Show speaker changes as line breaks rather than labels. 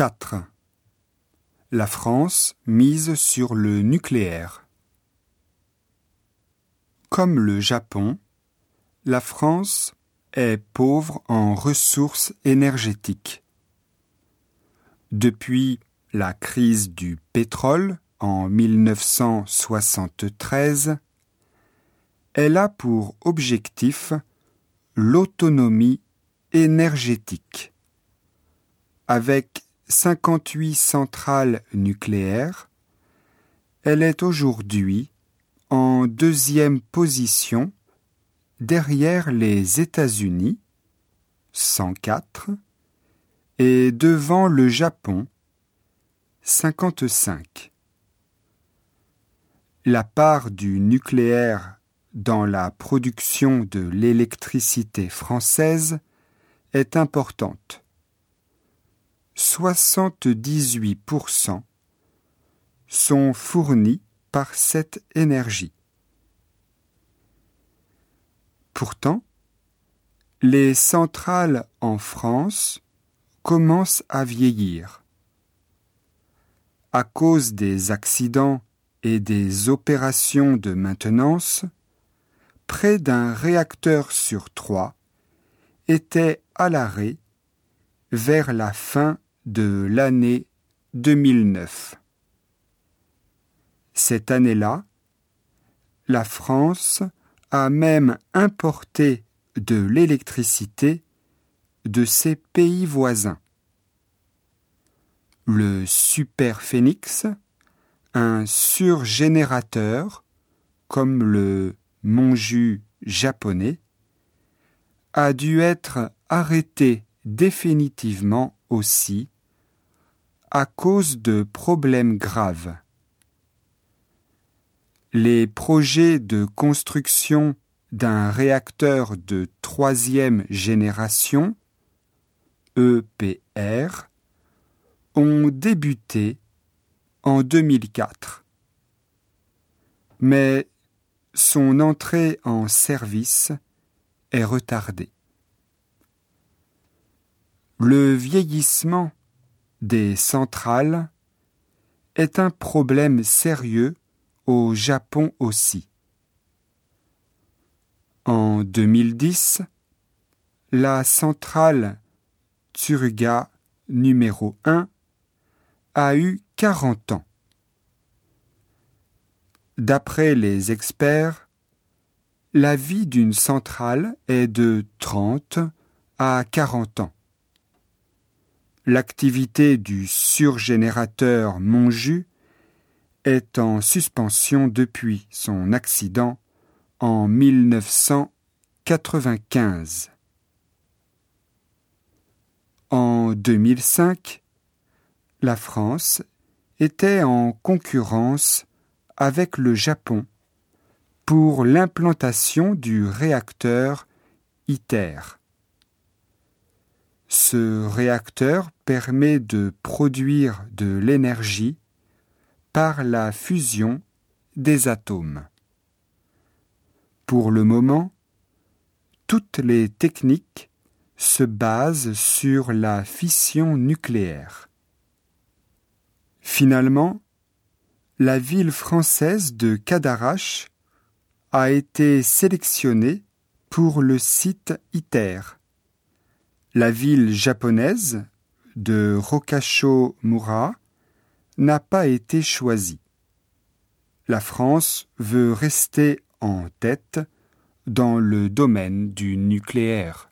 4. La France mise sur le nucléaire. Comme le Japon, la France est pauvre en ressources énergétiques. Depuis la crise du pétrole en 1973, elle a pour objectif l'autonomie énergétique. 58 centrales nucléaires, elle est aujourd'hui en deuxième position derrière les États-Unis, 104, et devant le Japon, 55. La part du nucléaire dans la production de l'électricité française est importante. 78% sont fournis par cette énergie. Pourtant, les centrales en France commencent à vieillir. À cause des accidents et des opérations de maintenance, près d'un réacteur sur trois était à l'arrêt vers la fin de l'année 2009. Cette année-là, la France a même importé de l'électricité de ses pays voisins. Le Super Phoenix, un surgénérateur comme le Monju japonais, a dû être arrêté définitivement aussi à cause de problèmes graves. Les projets de construction d'un réacteur de troisième génération, EPR, ont débuté en 2004. Mais son entrée en service est retardée. Le vieillissement des centrales est un problème sérieux au Japon aussi. En 2010, la centrale Tsuruga numéro 1 a eu 40 ans. D'après les experts, la vie d'une centrale est de 30 à 40 ans. L'activité du surgénérateur Monju est en suspension depuis son accident en 1995. En 2005, la France était en concurrence avec le Japon pour l'implantation du réacteur ITER. Ce réacteur permet de produire de l'énergie par la fusion des atomes. Pour le moment, toutes les techniques se basent sur la fission nucléaire. Finalement, la ville française de Cadarache a été sélectionnée pour le site ITER la ville japonaise de Rokasho-mura n'a pas été choisie. La France veut rester en tête dans le domaine du nucléaire.